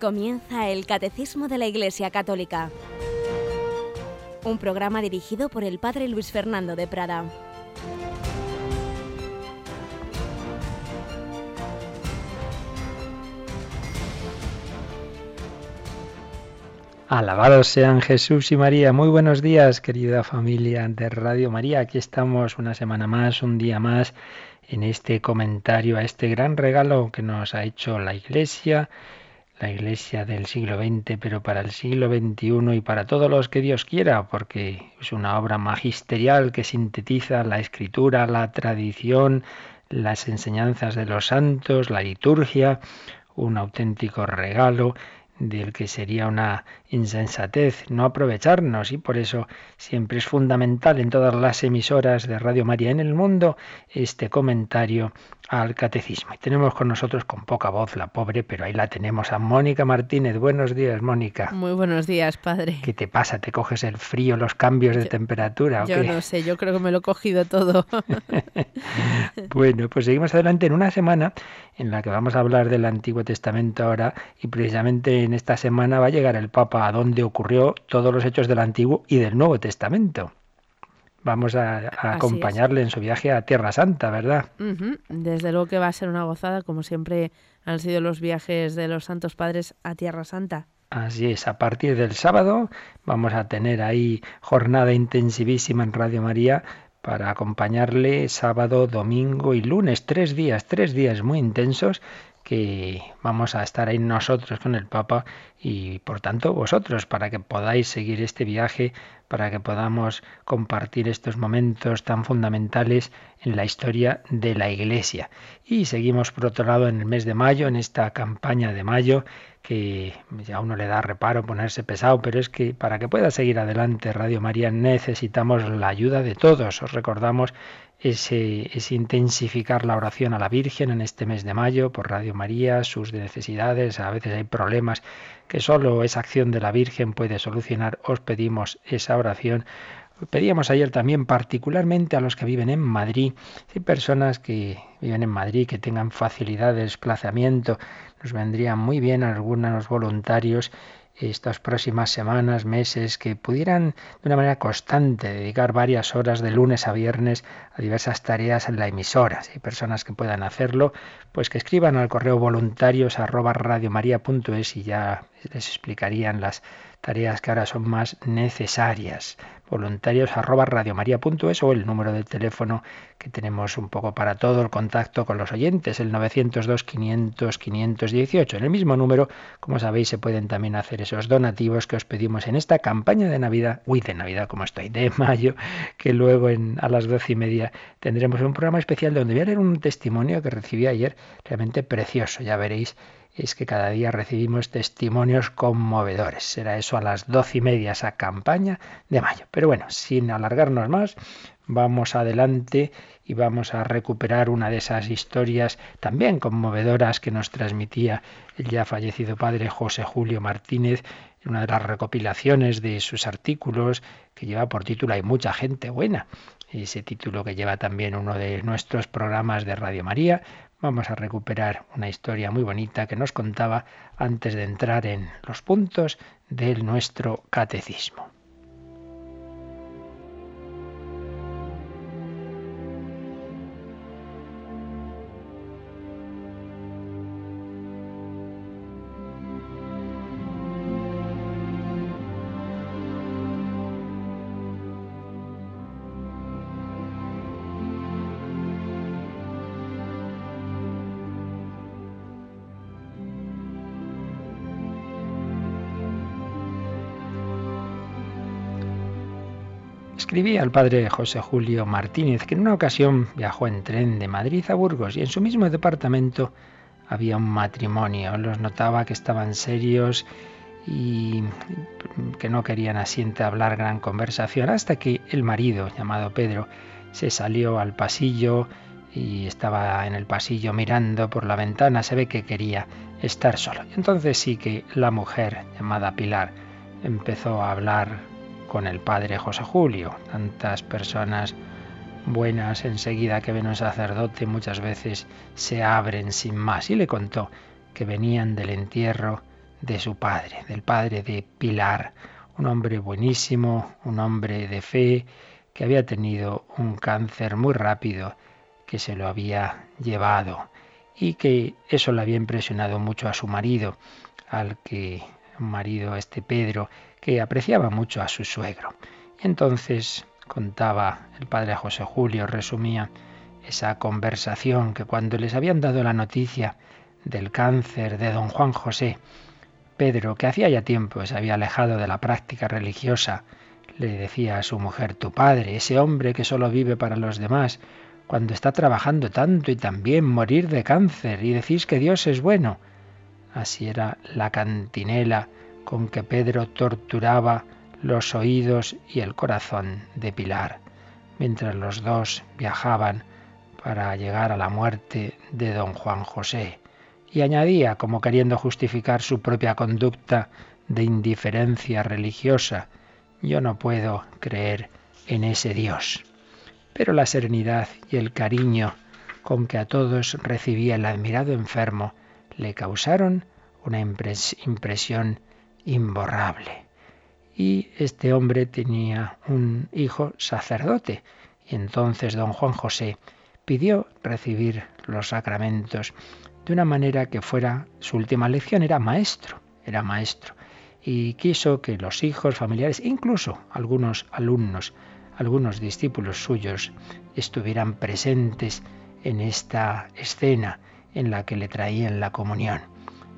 Comienza el Catecismo de la Iglesia Católica, un programa dirigido por el Padre Luis Fernando de Prada. Alabados sean Jesús y María. Muy buenos días, querida familia de Radio María. Aquí estamos una semana más, un día más, en este comentario a este gran regalo que nos ha hecho la Iglesia, la Iglesia del siglo XX, pero para el siglo XXI y para todos los que Dios quiera, porque es una obra magisterial que sintetiza la escritura, la tradición, las enseñanzas de los santos, la liturgia, un auténtico regalo del que sería una insensatez no aprovecharnos y por eso siempre es fundamental en todas las emisoras de Radio María en el mundo este comentario al catecismo. Y tenemos con nosotros con poca voz la pobre, pero ahí la tenemos a Mónica Martínez. Buenos días, Mónica. Muy buenos días, padre. ¿Qué te pasa? ¿Te coges el frío, los cambios de temperatura? yo no sé, yo creo que me lo he cogido todo. bueno, pues seguimos adelante en una semana en la que vamos a hablar del Antiguo Testamento ahora y precisamente en esta semana va a llegar el Papa a donde ocurrió todos los hechos del Antiguo y del Nuevo Testamento. Vamos a, acompañarle en su viaje a Tierra Santa, ¿verdad? Desde luego que va a ser una gozada, como siempre han sido los viajes de los Santos Padres a Tierra Santa. Así es, a partir del sábado vamos a tener ahí jornada intensivísima en Radio María para acompañarle sábado, domingo y lunes, tres días, tres días muy intensos que vamos a estar ahí nosotros con el Papa y por tanto vosotros para que podáis seguir este viaje, para que podamos compartir estos momentos tan fundamentales en la historia de la Iglesia. Y seguimos por otro lado en el mes de mayo, en esta campaña de mayo, que a uno le da reparo ponerse pesado, pero es que para que pueda seguir adelante Radio María necesitamos la ayuda de todos. Os recordamos ese, intensificar la oración a la Virgen en este mes de mayo por Radio María, sus necesidades, a veces hay problemas que solo esa acción de la Virgen puede solucionar. Os pedimos esa oración. Pedíamos ayer también particularmente a los que viven en Madrid, hay personas que viven en Madrid que tengan facilidad de desplazamiento, nos vendrían muy bien algunos voluntarios estas próximas semanas, meses, que pudieran de una manera constante dedicar varias horas de lunes a viernes a diversas tareas en la emisora. Si hay personas que puedan hacerlo, pues que escriban al correo voluntarios arroba y ya les explicarían las tareas que ahora son más necesarias voluntarios o el número de teléfono que tenemos un poco para todo el contacto con los oyentes, el 902 500 518. En el mismo número, como sabéis, se pueden también hacer esos donativos que os pedimos en esta campaña de Navidad, uy, de Navidad como estoy, de mayo, que luego en, a las doce y media tendremos un programa especial donde voy a leer un testimonio que recibí ayer, realmente precioso, ya veréis es que cada día recibimos testimonios conmovedores. Será eso a las doce y media, esa campaña de mayo. Pero bueno, sin alargarnos más, vamos adelante y vamos a recuperar una de esas historias también conmovedoras que nos transmitía el ya fallecido padre José Julio Martínez en una de las recopilaciones de sus artículos que lleva por título Hay mucha gente buena. Ese título que lleva también uno de nuestros programas de Radio María, vamos a recuperar una historia muy bonita que nos contaba antes de entrar en los puntos de nuestro catecismo. Escribí al padre José Julio Martínez que en una ocasión viajó en tren de Madrid a Burgos y en su mismo departamento había un matrimonio. Los notaba que estaban serios y que no querían asiente hablar gran conversación hasta que el marido, llamado Pedro, se salió al pasillo y estaba en el pasillo mirando por la ventana. Se ve que quería estar solo. Entonces sí que la mujer, llamada Pilar, empezó a hablar con el padre José Julio. Tantas personas buenas enseguida que ven un sacerdote muchas veces se abren sin más. Y le contó que venían del entierro de su padre, del padre de Pilar, un hombre buenísimo, un hombre de fe, que había tenido un cáncer muy rápido, que se lo había llevado y que eso le había impresionado mucho a su marido, al que marido este Pedro, que apreciaba mucho a su suegro. Entonces contaba el padre José Julio, resumía esa conversación que cuando les habían dado la noticia del cáncer de don Juan José, Pedro, que hacía ya tiempo se había alejado de la práctica religiosa, le decía a su mujer, tu padre, ese hombre que solo vive para los demás, cuando está trabajando tanto y también morir de cáncer y decís que Dios es bueno. Así era la cantinela con que Pedro torturaba los oídos y el corazón de Pilar, mientras los dos viajaban para llegar a la muerte de don Juan José y añadía, como queriendo justificar su propia conducta de indiferencia religiosa, yo no puedo creer en ese Dios. Pero la serenidad y el cariño con que a todos recibía el admirado enfermo le causaron una impresión imborrable. Y este hombre tenía un hijo sacerdote, y entonces don Juan José pidió recibir los sacramentos de una manera que fuera su última lección, era maestro, era maestro, y quiso que los hijos, familiares, incluso algunos alumnos, algunos discípulos suyos, estuvieran presentes en esta escena en la que le traían la comunión.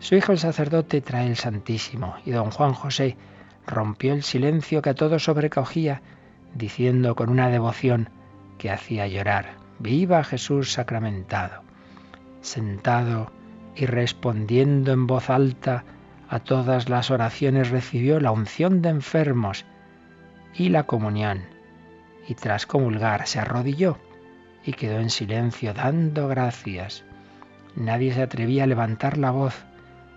Su hijo el sacerdote trae el Santísimo y don Juan José rompió el silencio que a todos sobrecogía, diciendo con una devoción que hacía llorar, Viva Jesús sacramentado sentado y respondiendo en voz alta a todas las oraciones recibió la unción de enfermos y la comunión. Y tras comulgar se arrodilló y quedó en silencio dando gracias. Nadie se atrevía a levantar la voz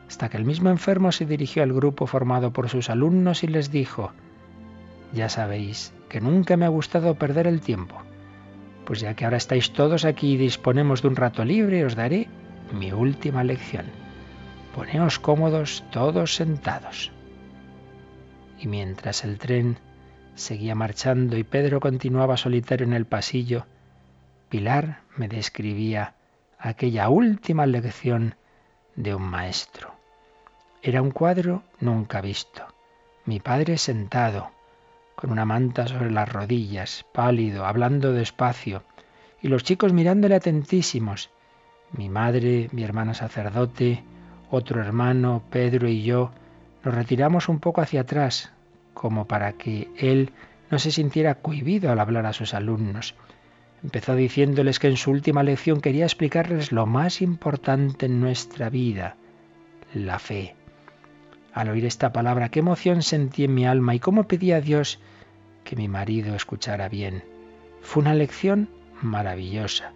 hasta que el mismo enfermo se dirigió al grupo formado por sus alumnos y les dijo, Ya sabéis que nunca me ha gustado perder el tiempo pues ya que ahora estáis todos aquí y disponemos de un rato libre, os daré mi última lección. Poneos cómodos todos sentados. Y mientras el tren seguía marchando y Pedro continuaba solitario en el pasillo, Pilar me describía aquella última lección de un maestro. Era un cuadro nunca visto. Mi padre sentado, con una manta sobre las rodillas, pálido, hablando despacio, y los chicos mirándole atentísimos. Mi madre, mi hermano sacerdote, otro hermano, Pedro y yo, nos retiramos un poco hacia atrás, como para que él no se sintiera cohibido al hablar a sus alumnos. Empezó diciéndoles que en su última lección quería explicarles lo más importante en nuestra vida, la fe. Al oír esta palabra, qué emoción sentí en mi alma y cómo pedí a Dios que mi marido escuchara bien. Fue una lección maravillosa.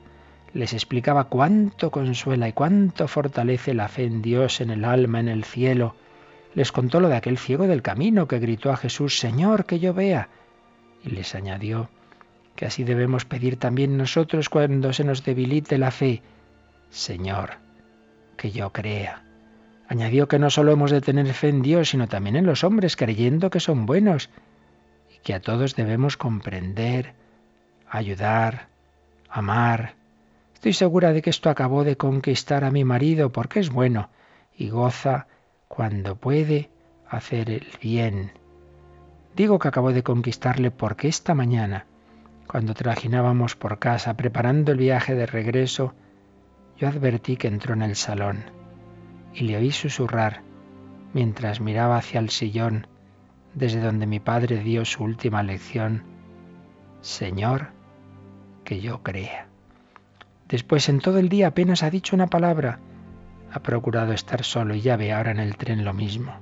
Les explicaba cuánto consuela y cuánto fortalece la fe en Dios, en el alma, en el cielo. Les contó lo de aquel ciego del camino que gritó a Jesús, Señor, que yo vea. Y les añadió que así debemos pedir también nosotros cuando se nos debilite la fe, Señor, que yo crea. Añadió que no solo hemos de tener fe en Dios, sino también en los hombres, creyendo que son buenos, y que a todos debemos comprender, ayudar, amar. Estoy segura de que esto acabó de conquistar a mi marido porque es bueno y goza cuando puede hacer el bien. Digo que acabó de conquistarle porque esta mañana, cuando trajinábamos por casa preparando el viaje de regreso, yo advertí que entró en el salón y le oí susurrar mientras miraba hacia el sillón desde donde mi padre dio su última lección, Señor, que yo crea. Después en todo el día apenas ha dicho una palabra. Ha procurado estar solo y ya ve ahora en el tren lo mismo.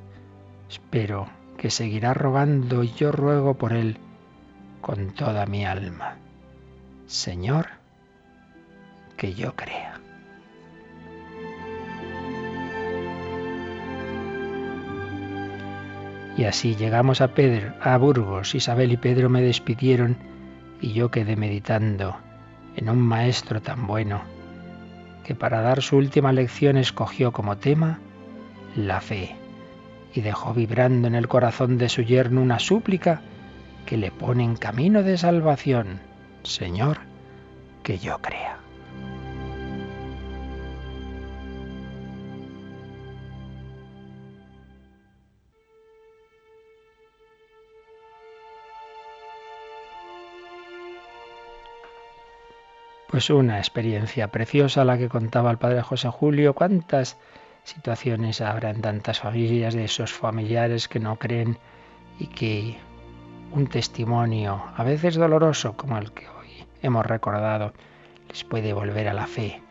Espero que seguirá rogando y yo ruego por él con toda mi alma. Señor, que yo crea. Y así llegamos a Pedro, a Burgos. Isabel y Pedro me despidieron y yo quedé meditando en un maestro tan bueno que para dar su última lección escogió como tema la fe. y dejó vibrando en el corazón de su yerno una súplica que le pone en camino de salvación. Señor, que yo crea. Pues una experiencia preciosa la que contaba el padre José Julio. ¿Cuántas situaciones habrá en tantas familias de esos familiares que no creen y que un testimonio, a veces doloroso como el que hoy hemos recordado, les puede volver a la fe?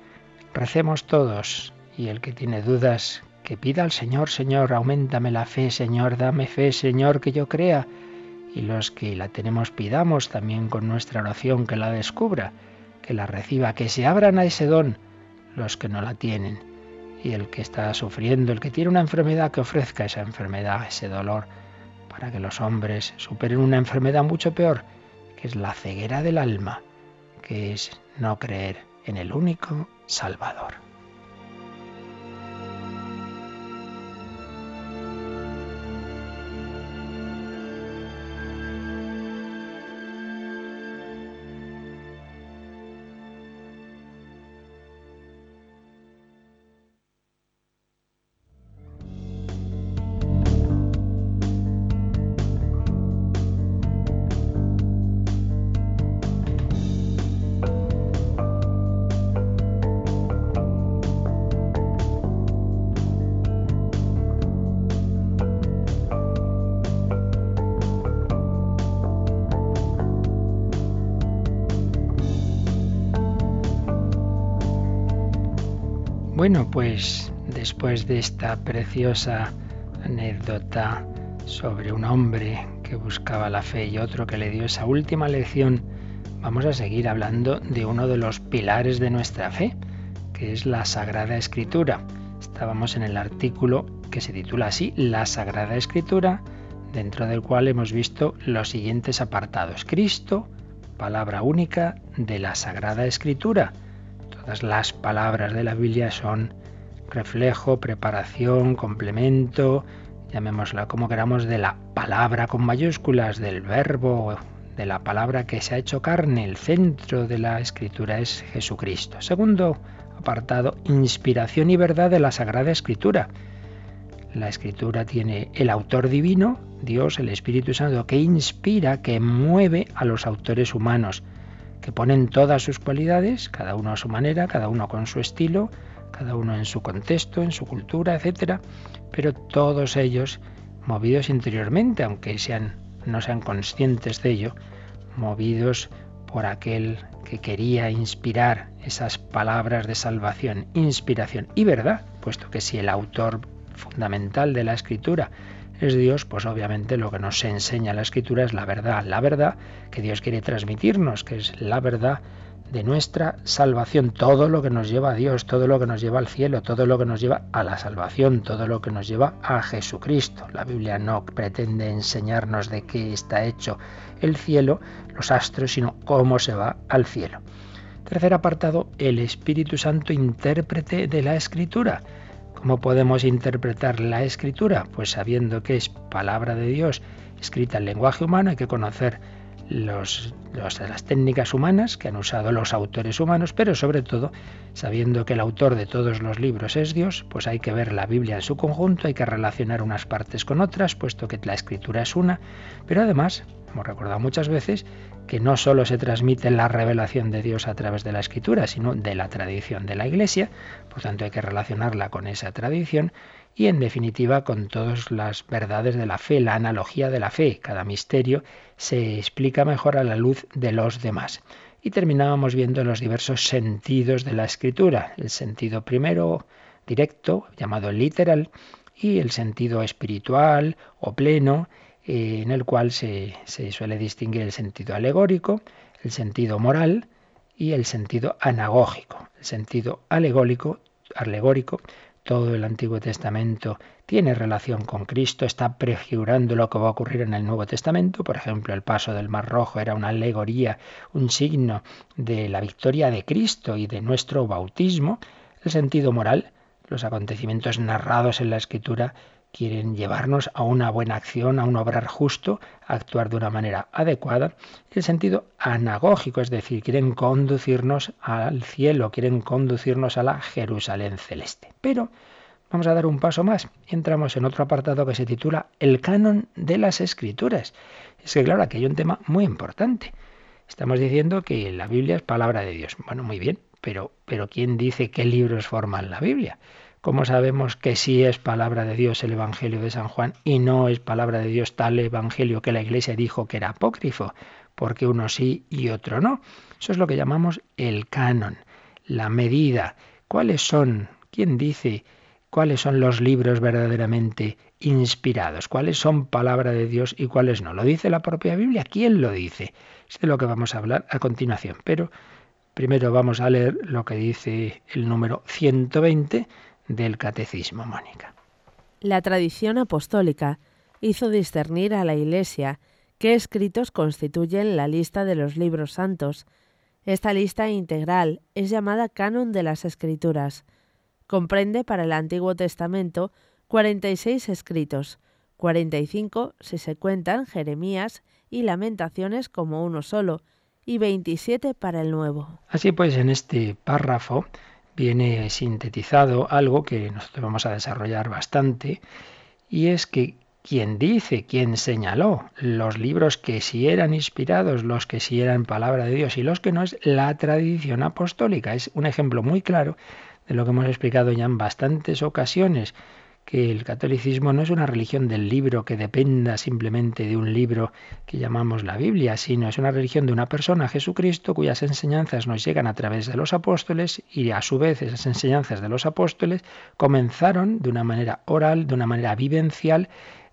Recemos todos y el que tiene dudas, que pida al Señor, Señor, aumentame la fe, Señor, dame fe, Señor, que yo crea. Y los que la tenemos, pidamos también con nuestra oración que la descubra que la reciba, que se abran a ese don los que no la tienen. Y el que está sufriendo, el que tiene una enfermedad, que ofrezca esa enfermedad, ese dolor, para que los hombres superen una enfermedad mucho peor, que es la ceguera del alma, que es no creer en el único Salvador. Bueno, pues después de esta preciosa anécdota sobre un hombre que buscaba la fe y otro que le dio esa última lección, vamos a seguir hablando de uno de los pilares de nuestra fe, que es la Sagrada Escritura. Estábamos en el artículo que se titula así, La Sagrada Escritura, dentro del cual hemos visto los siguientes apartados. Cristo, palabra única de la Sagrada Escritura Todas las palabras de la Biblia son reflejo, preparación, complemento, llamémosla como queramos, de la palabra con mayúsculas, del verbo, de la palabra que se ha hecho carne. El centro de la escritura es Jesucristo. Segundo apartado, inspiración y verdad de la Sagrada Escritura. La escritura tiene el autor divino, Dios, el Espíritu Santo, que inspira, que mueve a los autores humanos que ponen todas sus cualidades, cada uno a su manera, cada uno con su estilo, cada uno en su contexto, en su cultura, etcétera, pero todos ellos movidos interiormente, aunque no sean conscientes de ello, movidos por aquel que quería inspirar esas palabras de salvación, inspiración y verdad, puesto que si el autor fundamental de la escritura es Dios, pues obviamente lo que nos enseña la escritura es la verdad, la verdad que Dios quiere transmitirnos, que es la verdad de nuestra salvación, todo lo que nos lleva a Dios, todo lo que nos lleva al cielo, todo lo que nos lleva a la salvación, todo lo que nos lleva a Jesucristo. La Biblia no pretende enseñarnos de qué está hecho el cielo, los astros, sino cómo se va al cielo. Tercer apartado, el Espíritu Santo intérprete de la Escritura. ¿Cómo podemos interpretar la escritura? Pues sabiendo que es palabra de Dios escrita en lenguaje humano, hay que conocer las técnicas humanas que han usado los autores humanos, pero sobre todo sabiendo que el autor de todos los libros es Dios, pues hay que ver la Biblia en su conjunto, hay que relacionar unas partes con otras, puesto que la escritura es una, pero además, hemos recordado muchas veces, que no solo se transmite la revelación de Dios a través de la escritura, sino de la tradición de la Iglesia, por tanto hay que relacionarla con esa tradición y en definitiva con todas las verdades de la fe, la analogía de la fe. Cada misterio se explica mejor a la luz de los demás. Y terminábamos viendo los diversos sentidos de la escritura. El sentido primero directo, llamado literal, y el sentido espiritual o pleno, en el cual se, suele distinguir el sentido alegórico, el sentido moral y el sentido anagógico. El sentido alegórico, alegórico, todo el Antiguo Testamento tiene relación con Cristo, está prefigurando lo que va a ocurrir en el Nuevo Testamento. Por ejemplo, el paso del Mar Rojo era una alegoría, un signo de la victoria de Cristo y de nuestro bautismo. El sentido moral, los acontecimientos narrados en la Escritura quieren llevarnos a una buena acción, a un obrar justo, a actuar de una manera adecuada. El sentido anagógico, es decir, quieren conducirnos al cielo, quieren conducirnos a la Jerusalén celeste. Pero vamos a dar un paso más entramos en otro apartado que se titula El canon de las escrituras. Es que claro, aquí hay un tema muy importante. Estamos diciendo que la Biblia es palabra de Dios. Bueno, muy bien, pero, pero ¿quién dice qué libros forman la Biblia? ¿Cómo sabemos que sí es palabra de Dios el Evangelio de San Juan y no es palabra de Dios tal Evangelio que la Iglesia dijo que era apócrifo? Porque uno sí y otro no. Eso es lo que llamamos el canon, la medida. ¿Cuáles son? ¿Quién dice cuáles son los libros verdaderamente inspirados? ¿Cuáles son palabra de Dios y cuáles no? ¿Lo dice la propia Biblia? ¿Quién lo dice? Es de lo que vamos a hablar a continuación. Pero primero vamos a leer lo que dice el número 120 del Catecismo, Mónica. La tradición apostólica hizo discernir a la Iglesia qué escritos constituyen la lista de los libros santos. Esta lista integral es llamada Canon de las Escrituras. Comprende para el Antiguo Testamento 46 escritos, 45 si se cuentan Jeremías y Lamentaciones como uno solo, y 27 para el Nuevo. Así pues, en este párrafo viene sintetizado algo que nosotros vamos a desarrollar bastante, y es que quien dice, quien señaló los libros que sí eran inspirados, los que sí eran palabra de Dios y los que no es la tradición apostólica. Es un ejemplo muy claro de lo que hemos explicado ya en bastantes ocasiones que el catolicismo no es una religión del libro que dependa simplemente de un libro que llamamos la Biblia, sino es una religión de una persona, Jesucristo, cuyas enseñanzas nos llegan a través de los apóstoles y a su vez esas enseñanzas de los apóstoles comenzaron de una manera oral, de una manera vivencial,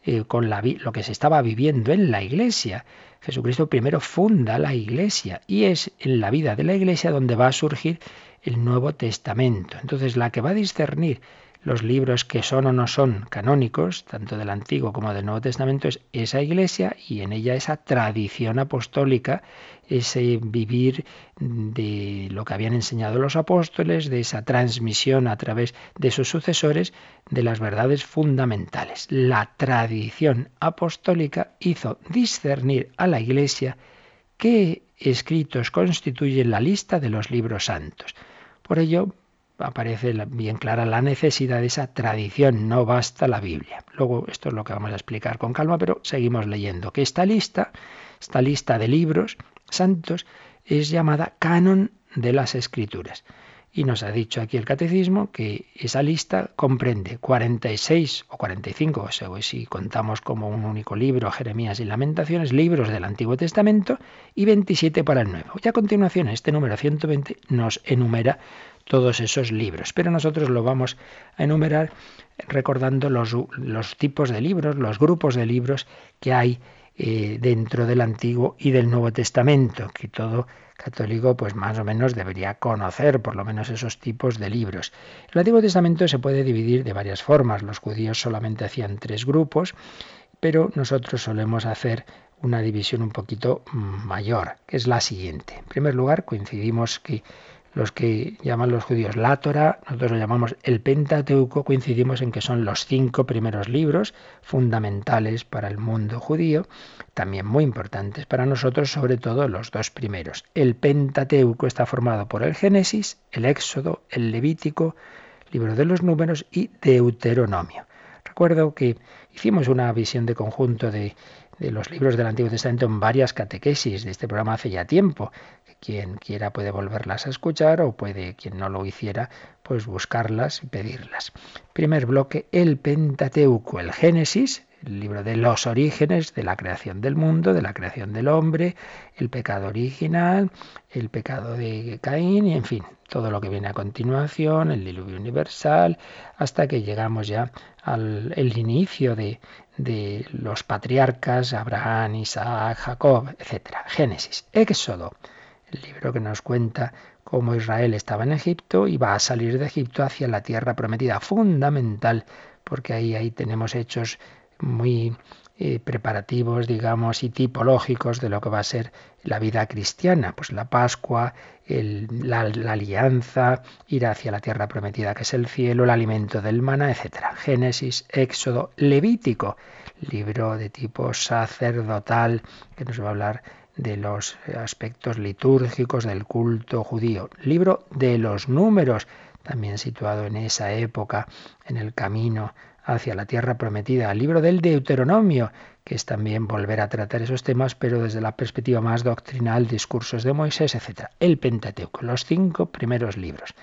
eh, con lo que se estaba viviendo en la iglesia. Jesucristo primero funda la iglesia y es en la vida de la iglesia donde va a surgir el Nuevo Testamento. Entonces la que va a discernir los libros que son o no son canónicos, tanto del Antiguo como del Nuevo Testamento, es esa iglesia y en ella esa tradición apostólica, ese vivir de lo que habían enseñado los apóstoles, de esa transmisión a través de sus sucesores de las verdades fundamentales. La tradición apostólica hizo discernir a la iglesia qué escritos constituyen la lista de los libros santos. Por ello, aparece bien clara la necesidad de esa tradición, no basta la Biblia. Luego esto es lo que vamos a explicar con calma, pero seguimos leyendo que esta lista, esta lista de libros santos es llamada canon de las escrituras. Y nos ha dicho aquí el catecismo que esa lista comprende 46 o 45, o sea, si contamos como un único libro, Jeremías y Lamentaciones, libros del Antiguo Testamento y 27 para el Nuevo. Y a continuación, este número 120 nos enumera todos esos libros. Pero nosotros lo vamos a enumerar recordando los, los tipos de libros, los grupos de libros que hay eh, dentro del Antiguo y del Nuevo Testamento, que todo católico pues más o menos debería conocer por lo menos esos tipos de libros. El Antiguo Testamento se puede dividir de varias formas. Los judíos solamente hacían tres grupos, pero nosotros solemos hacer una división un poquito mayor, que es la siguiente. En primer lugar, coincidimos que los que llaman los judíos la Torah, nosotros lo llamamos el Pentateuco, coincidimos en que son los cinco primeros libros fundamentales para el mundo judío, también muy importantes para nosotros, sobre todo los dos primeros. El Pentateuco está formado por el Génesis, el Éxodo, el Levítico, libro de los números y Deuteronomio. Recuerdo que hicimos una visión de conjunto de de los libros del Antiguo Testamento en varias catequesis de este programa hace ya tiempo. Quien quiera puede volverlas a escuchar o puede, quien no lo hiciera, pues buscarlas y pedirlas. Primer bloque, el Pentateuco, el Génesis, el libro de los orígenes de la creación del mundo, de la creación del hombre, el pecado original, el pecado de Caín y en fin, todo lo que viene a continuación, el diluvio universal, hasta que llegamos ya al el inicio de, de los patriarcas, Abraham, Isaac, Jacob, etc. Génesis, Éxodo, libro que nos cuenta cómo Israel estaba en Egipto y va a salir de Egipto hacia la tierra prometida, fundamental, porque ahí, ahí tenemos hechos muy eh, preparativos, digamos, y tipológicos de lo que va a ser la vida cristiana, pues la Pascua, la, alianza, ir hacia la tierra prometida que es el cielo, el alimento del maná, etc. Génesis, Éxodo, Levítico, libro de tipo sacerdotal que nos va a hablar de los aspectos litúrgicos del culto judío. Libro de los números, también situado en esa época, en el camino hacia la tierra prometida, libro del Deuteronomio, que es también volver a tratar esos temas, pero desde la perspectiva más doctrinal, discursos de Moisés, etc. El Pentateuco, los cinco primeros libros.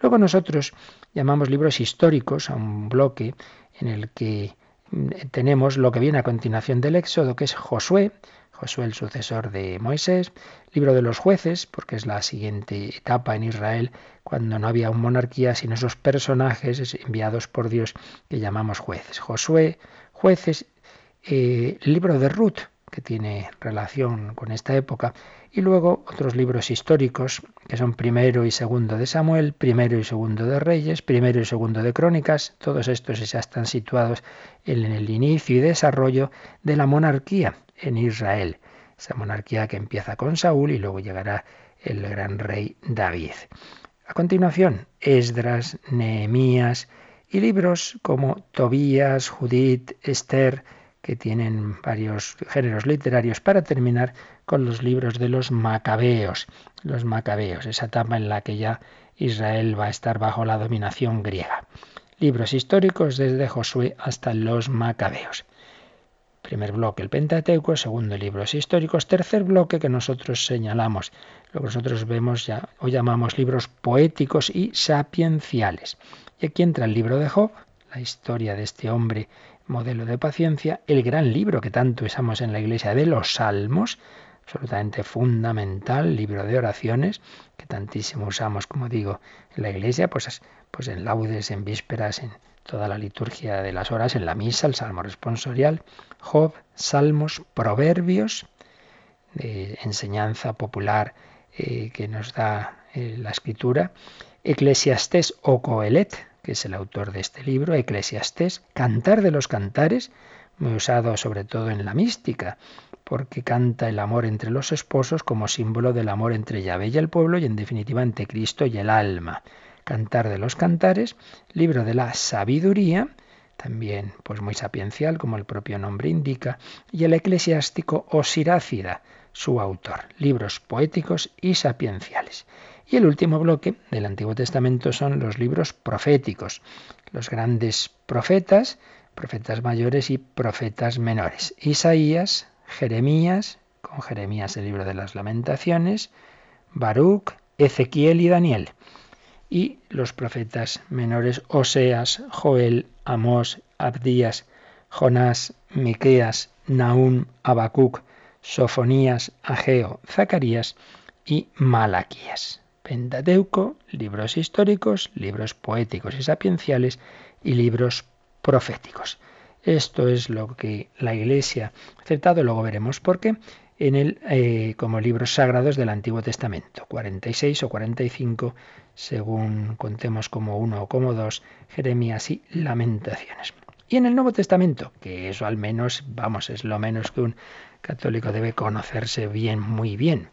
Luego nosotros llamamos libros históricos a un bloque en el que mm, tenemos lo que viene a continuación del Éxodo, que es Josué, Josué el sucesor de Moisés, libro de los jueces, porque es la siguiente etapa en Israel, cuando no había una monarquía, sino esos personajes enviados por Dios que llamamos jueces. Josué, jueces, eh, libro de Ruth, que tiene relación con esta época, y luego otros libros históricos, que son primero y segundo de Samuel, primero y segundo de Reyes, primero y segundo de Crónicas, todos estos ya están situados en el inicio y desarrollo de la monarquía en Israel. Esa monarquía que empieza con Saúl y luego llegará el gran rey David. A continuación, Esdras, Nehemías y libros como Tobías, Judith, Esther, que tienen varios géneros literarios, para terminar con los libros de los macabeos. Los macabeos, esa etapa en la que ya Israel va a estar bajo la dominación griega. Libros históricos desde Josué hasta los macabeos. Primer bloque, el Pentateuco, segundo, libros históricos, tercer bloque que nosotros señalamos, lo que nosotros vemos ya, o llamamos libros poéticos y sapienciales. Y aquí entra el libro de Job, la historia de este hombre modelo de paciencia, el gran libro que tanto usamos en la iglesia de los Salmos, absolutamente fundamental, libro de oraciones, que tantísimo usamos, como digo, en la iglesia, pues, pues en laudes, en vísperas, en toda la liturgia de las horas, en la misa, el salmo responsorial, Job, salmos, proverbios, de enseñanza popular eh, que nos da eh, la escritura, Eclesiastés o Coelet, que es el autor de este libro, Eclesiastés, Cantar de los Cantares, muy usado sobre todo en la mística, porque canta el amor entre los esposos como símbolo del amor entre Yahvé y el pueblo y en definitiva entre Cristo y el alma. Cantar de los Cantares, libro de la sabiduría, también pues muy sapiencial, como el propio nombre indica, y el eclesiástico Osirácida, su autor, libros poéticos y sapienciales. Y el último bloque del Antiguo Testamento son los libros proféticos, los grandes profetas, profetas mayores y profetas menores. Isaías, Jeremías, con Jeremías el libro de las lamentaciones, Baruch, Ezequiel y Daniel y los profetas menores Oseas, Joel, Amós, Abdías, Jonás, Miqueas, Naún, Abacuc, Sofonías, Ageo, Zacarías y Malaquías. Pentateuco, libros históricos, libros poéticos y sapienciales y libros proféticos. Esto es lo que la Iglesia ha aceptado, luego veremos por qué, en el, eh, como libros sagrados del Antiguo Testamento, 46 o 45 según contemos como uno o como dos, Jeremías y Lamentaciones. Y en el Nuevo Testamento, que eso al menos, vamos, es lo menos que un católico debe conocerse bien, muy bien.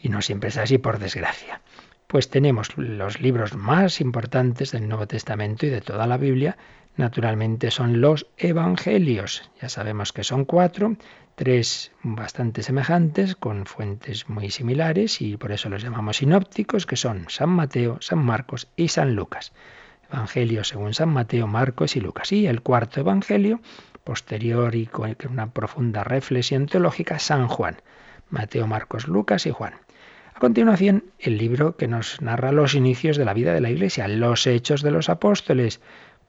Y no siempre es así, por desgracia. Pues tenemos los libros más importantes del Nuevo Testamento y de toda la Biblia, naturalmente son los Evangelios. Ya sabemos que son cuatro, tres bastante semejantes, con fuentes muy similares, y por eso los llamamos sinópticos, que son San Mateo, San Marcos y San Lucas. Evangelio según San Mateo, Marcos y Lucas. Y el cuarto Evangelio, posterior y con una profunda reflexión teológica, San Juan. Mateo, Marcos, Lucas y Juan. A continuación, el libro que nos narra los inicios de la vida de la Iglesia, los hechos de los apóstoles,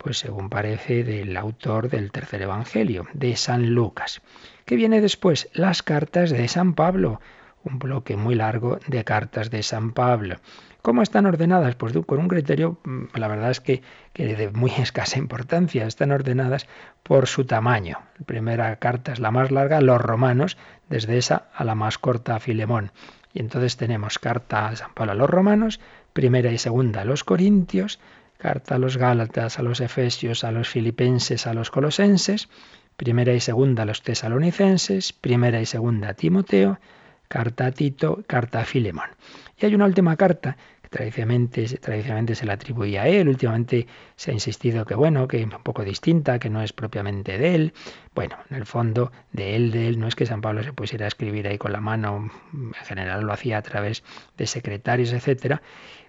pues según parece del autor del tercer Evangelio, de San Lucas. ¿Qué viene después? Las cartas de San Pablo, un bloque muy largo de cartas de San Pablo. ¿Cómo están ordenadas? Pues con un criterio, mm, la verdad es que, que, de muy escasa importancia. Están ordenadas por su tamaño. La primera carta es la más larga, los romanos, desde esa a la más corta, Filemón. Y entonces tenemos carta a San Pablo a los romanos, primera y segunda a los corintios, carta a los gálatas, a los efesios, a los filipenses, a los colosenses, primera y segunda a los tesalonicenses, primera y segunda a Timoteo, carta a Tito, carta a Filemón. Y hay una última carta que tradicionalmente, se le atribuía a él, últimamente se ha insistido que bueno, que es un poco distinta, que no es propiamente de él. Bueno, en el fondo, de él, de él, no es que San Pablo se pusiera a escribir ahí con la mano, en general lo hacía a través de secretarios, etcétera,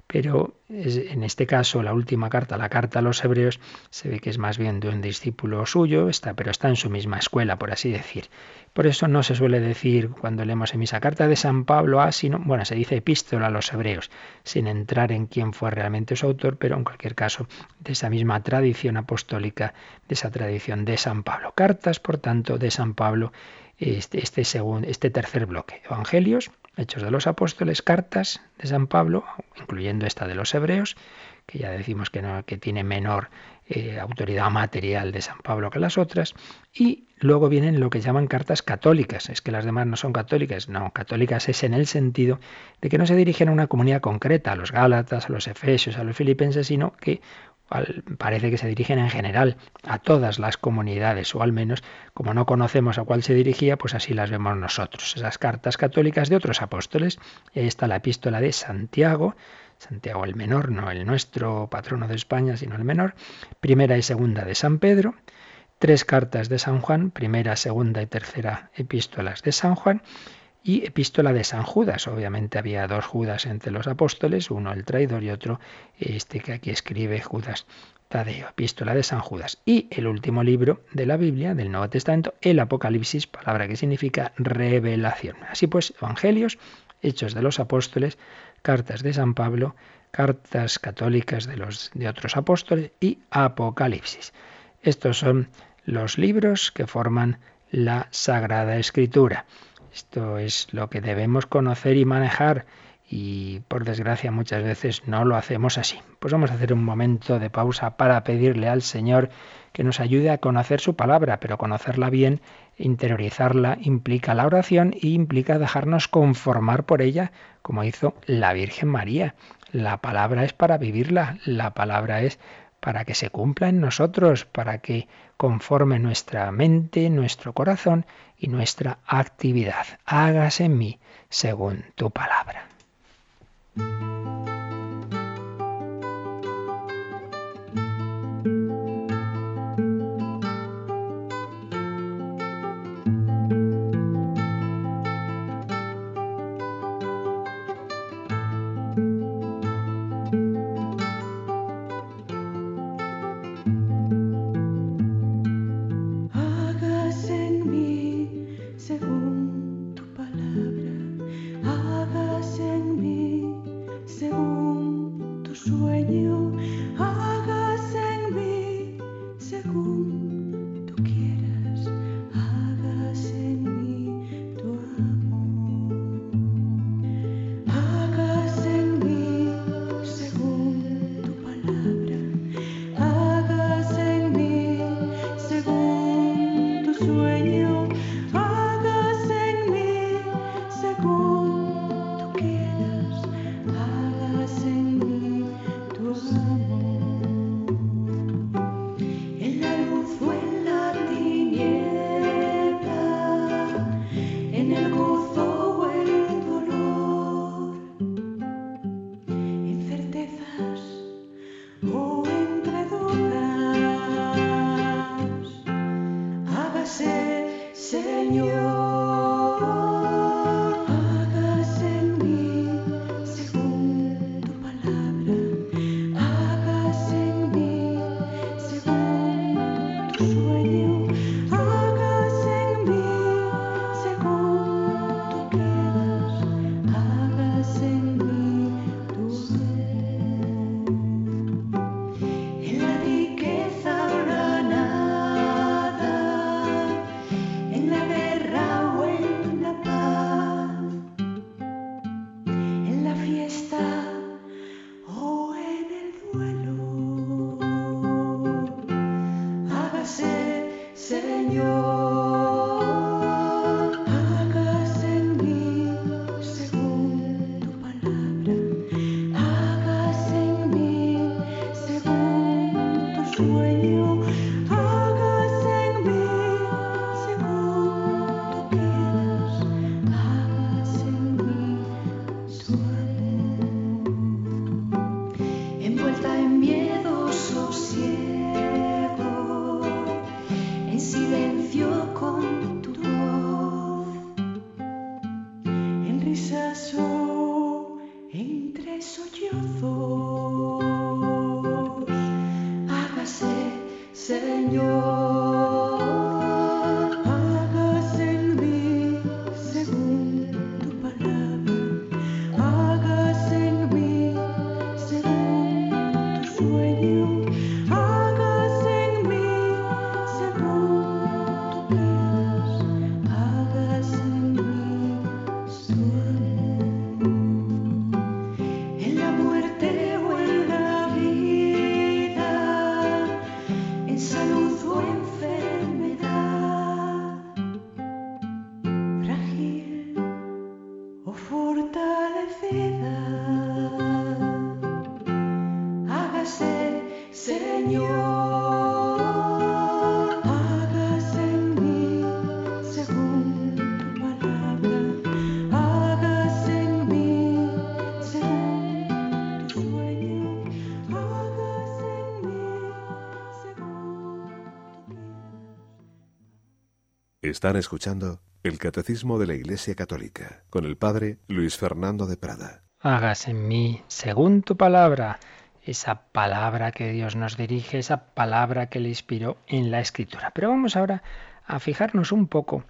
pero en este caso la última carta, la carta a los hebreos, se ve que es más bien de un discípulo suyo, está, pero está en su misma escuela, por así decir. Por eso no se suele decir cuando leemos en misa carta de San Pablo a, sino, bueno, se dice epístola a los hebreos, sin entrar en quién fue realmente su autor, pero en cualquier caso de esa misma tradición apostólica, de esa tradición de San Pablo. Cartas, por tanto, de San Pablo, este, este, este tercer bloque, Evangelios, Hechos de los Apóstoles, cartas de San Pablo, incluyendo esta de los Hebreos, que ya decimos que, no, que tiene menor eh, autoridad material de San Pablo que las otras, y luego vienen lo que llaman cartas católicas. Es que las demás no son católicas, no, católicas es en el sentido de que no se dirigen a una comunidad concreta, a los Gálatas, a los Efesios, a los Filipenses, sino que parece que se dirigen en general a todas las comunidades, o al menos, como no conocemos a cuál se dirigía, pues así las vemos nosotros. Esas cartas católicas de otros apóstoles. Ahí está la epístola de Santiago, Santiago el menor, no el nuestro patrono de España, sino el menor. Primera y segunda de San Pedro. Tres cartas de San Juan, primera, segunda y tercera epístolas de San Juan y epístola de San Judas. Obviamente había dos Judas entre los apóstoles, uno el traidor y otro este que aquí escribe Judas Tadeo, epístola de San Judas. Y el último libro de la Biblia, del Nuevo Testamento, el Apocalipsis, palabra que significa revelación. Así pues, Evangelios, Hechos de los Apóstoles, cartas de San Pablo, cartas católicas de, los, de otros apóstoles y Apocalipsis. Estos son los libros que forman la Sagrada Escritura. Esto es lo que debemos conocer y manejar y por desgracia muchas veces no lo hacemos así. Pues vamos a hacer un momento de pausa para pedirle al Señor que nos ayude a conocer su palabra, pero conocerla bien, interiorizarla, implica la oración y implica dejarnos conformar por ella, como hizo la Virgen María. La palabra es para vivirla, la palabra es para que se cumpla en nosotros, para que conforme nuestra mente, nuestro corazón y nuestra actividad. Hágase en mí según tu palabra. Están escuchando el Catecismo de la Iglesia Católica con el Padre Luis Fernando de Prada. Hagas en mí, según tu palabra, esa palabra que Dios nos dirige, esa palabra que le inspiró en la Escritura. Pero vamos ahora a fijarnos un poco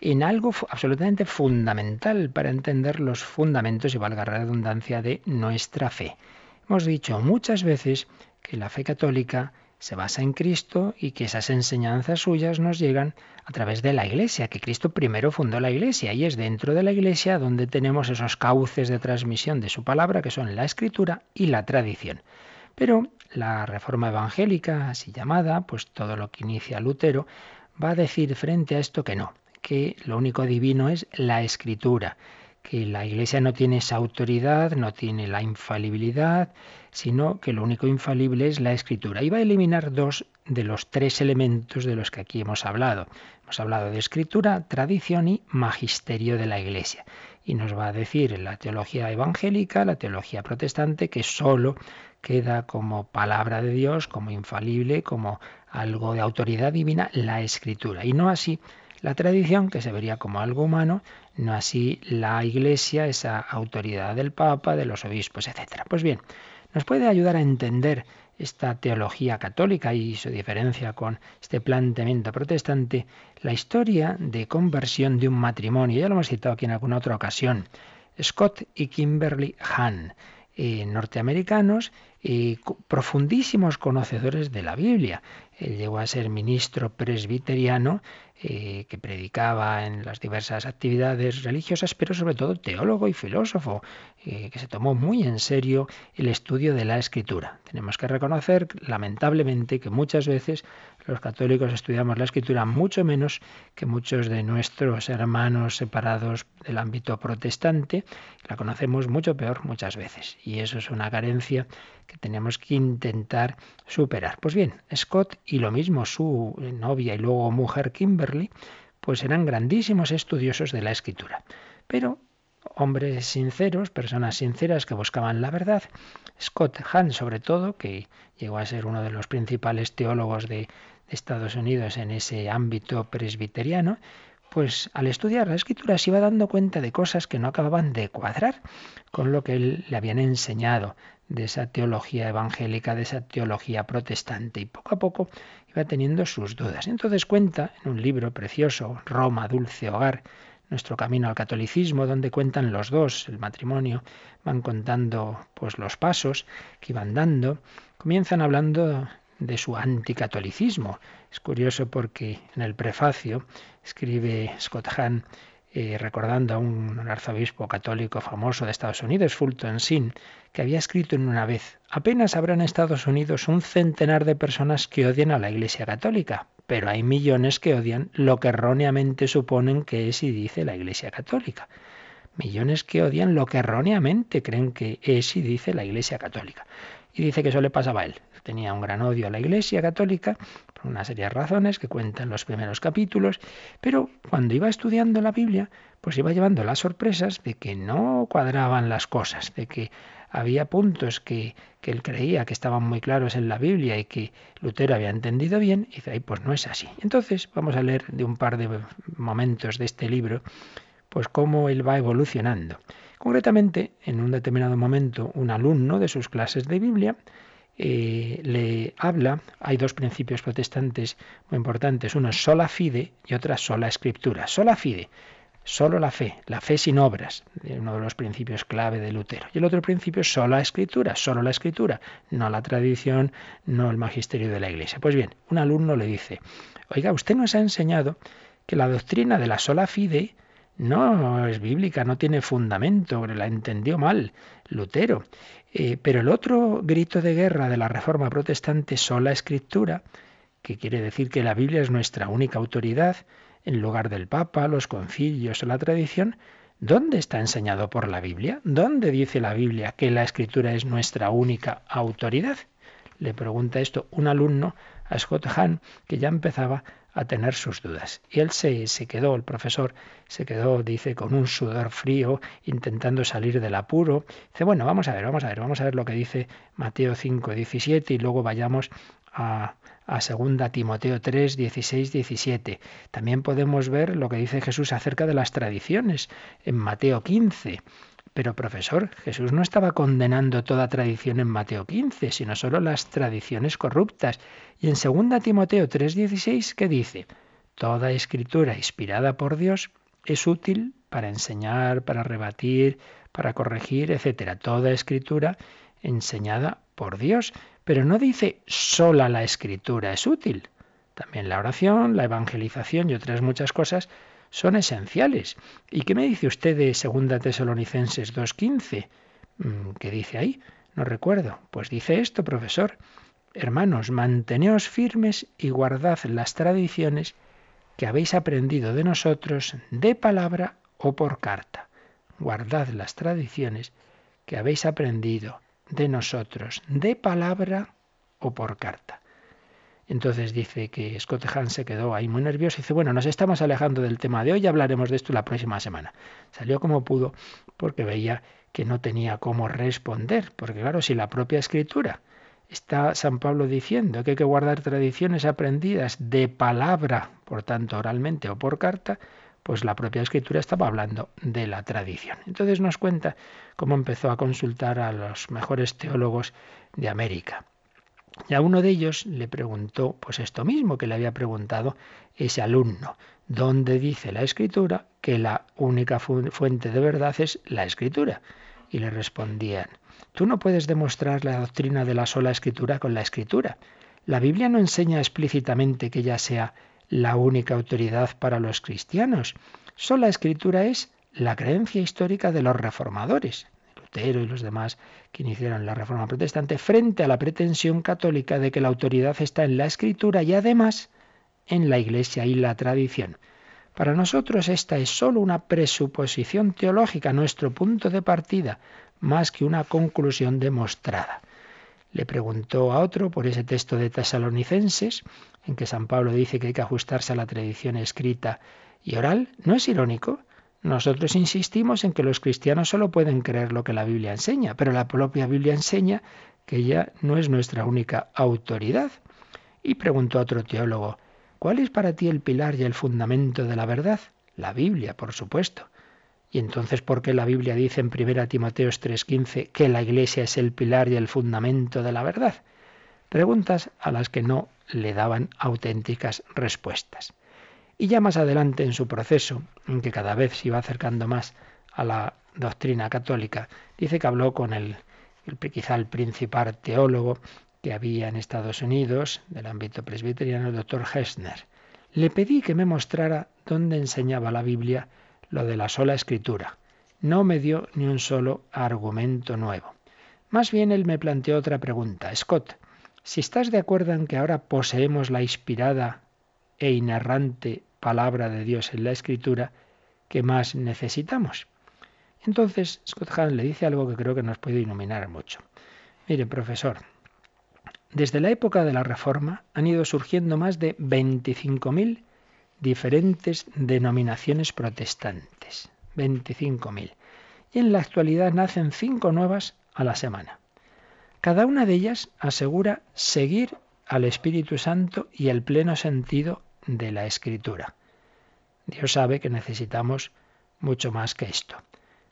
en algo absolutamente fundamental para entender los fundamentos y valga la redundancia de nuestra fe. Hemos dicho muchas veces que la fe católica se basa en Cristo y que esas enseñanzas suyas nos llegan a través de la Iglesia, que Cristo primero fundó la Iglesia y es dentro de la Iglesia donde tenemos esos cauces de transmisión de su palabra que son la Escritura y la tradición. Pero la reforma evangélica, así llamada, pues todo lo que inicia Lutero, va a decir frente a esto que no, que lo único divino es la Escritura que la Iglesia no tiene esa autoridad, no tiene la infalibilidad, sino que lo único infalible es la escritura. Y va a eliminar dos de los tres elementos de los que aquí hemos hablado. Hemos hablado de escritura, tradición y magisterio de la Iglesia. Y nos va a decir la teología evangélica, la teología protestante, que solo queda como palabra de Dios, como infalible, como algo de autoridad divina, la escritura. Y no así la tradición, que se vería como algo humano, no así la Iglesia, esa autoridad del Papa, de los obispos, etc. Pues bien, nos puede ayudar a entender esta teología católica y su diferencia con este planteamiento protestante, la historia de conversión de un matrimonio. Ya lo hemos citado aquí en alguna otra ocasión. Scott y Kimberly Hahn, eh, norteamericanos y profundísimos conocedores de la Biblia. Él llegó a ser ministro presbiteriano eh, que predicaba en las diversas actividades religiosas, pero sobre todo teólogo y filósofo, eh, que se tomó muy en serio el estudio de la escritura. Tenemos que reconocer, lamentablemente, que muchas veces los católicos estudiamos la escritura mucho menos que muchos de nuestros hermanos separados del ámbito protestante. La conocemos mucho peor muchas veces. Y eso es una carencia que tenemos que intentar superar. Pues bien, Scott y lo mismo su novia y luego mujer Kimberly, pues eran grandísimos estudiosos de la escritura. Pero hombres sinceros, personas sinceras que buscaban la verdad. Scott Hahn, sobre todo, que llegó a ser uno de los principales teólogos de, Estados Unidos en ese ámbito presbiteriano, pues al estudiar la escritura se iba dando cuenta de cosas que no acababan de cuadrar con lo que él le habían enseñado de esa teología evangélica, de esa teología protestante, y poco a poco iba teniendo sus dudas. Entonces cuenta en un libro precioso, Roma, Dulce Hogar, nuestro camino al catolicismo, donde cuentan los dos, el matrimonio, van contando pues los pasos que iban dando, comienzan hablando de su anticatolicismo. Es curioso porque en el prefacio escribe Scott Hahn eh, recordando a un arzobispo católico famoso de Estados Unidos, Fulton Sin, que había escrito en una vez, apenas habrá en Estados Unidos un centenar de personas que odian a la Iglesia Católica, pero hay millones que odian lo que erróneamente suponen que es y dice la Iglesia Católica. Millones que odian lo que erróneamente creen que es y dice la Iglesia Católica. Y dice que eso le pasaba a él. Tenía un gran odio a la Iglesia Católica una serie de razones que cuentan los primeros capítulos, pero cuando iba estudiando la Biblia, pues iba llevando las sorpresas de que no cuadraban las cosas, de que había puntos que, que él creía que estaban muy claros en la Biblia y que Lutero había entendido bien, y dice, pues no es así. Entonces vamos a leer de un par de momentos de este libro, pues cómo él va evolucionando. Concretamente, en un determinado momento, un alumno de sus clases de Biblia eh, le habla, hay dos principios protestantes muy importantes, uno es sola fide y otra sola escritura. Sola fide, solo la fe, la fe sin obras, uno de los principios clave de Lutero. Y el otro principio es sola escritura, solo la escritura, no la tradición, no el magisterio de la Iglesia. Pues bien, un alumno le dice, oiga, usted nos ha enseñado que la doctrina de la sola fide no es bíblica, no tiene fundamento, la entendió mal Lutero. Eh, pero el otro grito de guerra de la Reforma Protestante, sola escritura, que quiere decir que la Biblia es nuestra única autoridad, en lugar del Papa, los concilios o la tradición, ¿dónde está enseñado por la Biblia? ¿Dónde dice la Biblia que la escritura es nuestra única autoridad? Le pregunta esto un alumno a Scott Hahn, que ya empezaba a tener sus dudas. Y él se, se, quedó, el profesor se quedó, dice, con un sudor frío, intentando salir del apuro. Dice, bueno, vamos a ver, vamos a ver, vamos a ver lo que dice Mateo 5, 17 y luego vayamos a, a 2 Timoteo 3, 16, 17. También podemos ver lo que dice Jesús acerca de las tradiciones en Mateo 15. Pero profesor, Jesús no estaba condenando toda tradición en Mateo 15, sino solo las tradiciones corruptas. Y en 2 Timoteo 3:16, ¿qué dice? Toda escritura inspirada por Dios es útil para enseñar, para rebatir, para corregir, etc. Toda escritura enseñada por Dios. Pero no dice sola la escritura es útil. También la oración, la evangelización y otras muchas cosas son esenciales. ¿Y qué me dice usted de 2 Tesalonicenses 2.15? Mm, ¿Qué dice ahí? No recuerdo. Pues dice esto, profesor. Hermanos, manteneos firmes y guardad las tradiciones que habéis aprendido de nosotros de palabra o por carta. Guardad las tradiciones que habéis aprendido de nosotros, de palabra o por carta. Entonces dice que Scott Hahn se quedó ahí muy nervioso y dice, bueno, nos estamos alejando del tema de hoy, hablaremos de esto la próxima semana. Salió como pudo porque veía que no tenía cómo responder, porque claro, si la propia escritura está San Pablo diciendo que hay que guardar tradiciones aprendidas de palabra, por tanto oralmente o por carta, pues la propia escritura estaba hablando de la tradición. Entonces nos cuenta cómo empezó a consultar a los mejores teólogos de América. Y a uno de ellos le preguntó pues esto mismo que le había preguntado ese alumno, ¿dónde dice la escritura que la única fuente de verdad es la escritura? Y le respondían, tú no puedes demostrar la doctrina de la sola escritura con la escritura. La Biblia no enseña explícitamente que ella sea la única autoridad para los cristianos. Sola escritura es la creencia histórica de los reformadores, Y los demás que iniciaron la reforma protestante, frente a la pretensión católica de que la autoridad está en la escritura y además en la iglesia y la tradición. Para nosotros esta es sólo una presuposición teológica, nuestro punto de partida, más que una conclusión demostrada. Le preguntó a otro por ese texto de Tesalonicenses, en que San Pablo dice que hay que ajustarse a la tradición escrita y oral. ¿No es irónico? Nosotros insistimos en que los cristianos solo pueden creer lo que la Biblia enseña, pero la propia Biblia enseña que ella no es nuestra única autoridad. Y preguntó a otro teólogo, ¿cuál es para ti el pilar y el fundamento de la verdad? La Biblia, por supuesto. Y entonces, ¿por qué la Biblia dice en 1 Timoteo 3:15 que la Iglesia es el pilar y el fundamento de la verdad? Preguntas a las que no le daban auténticas respuestas. Y ya más adelante en su proceso, en que cada vez se iba acercando más a la doctrina católica, dice que habló con el, el quizá el principal teólogo que había en Estados Unidos del ámbito presbiteriano, el doctor Hessner. Le pedí que me mostrara dónde enseñaba la Biblia lo de la sola escritura. No me dio ni un solo argumento nuevo. Más bien él me planteó otra pregunta. Scott, si estás de acuerdo en que ahora poseemos la inspirada e inerrante palabra de Dios en la escritura, ¿qué más necesitamos? Entonces Scott Hahn le dice algo que creo que nos puede iluminar mucho. Mire, profesor, desde la época de la Reforma han ido surgiendo más de 25.000 diferentes denominaciones protestantes, 25.000. Y en la actualidad nacen cinco nuevas a la semana. Cada una de ellas asegura seguir al Espíritu Santo y el pleno sentido de la Escritura. Dios sabe que necesitamos mucho más que esto.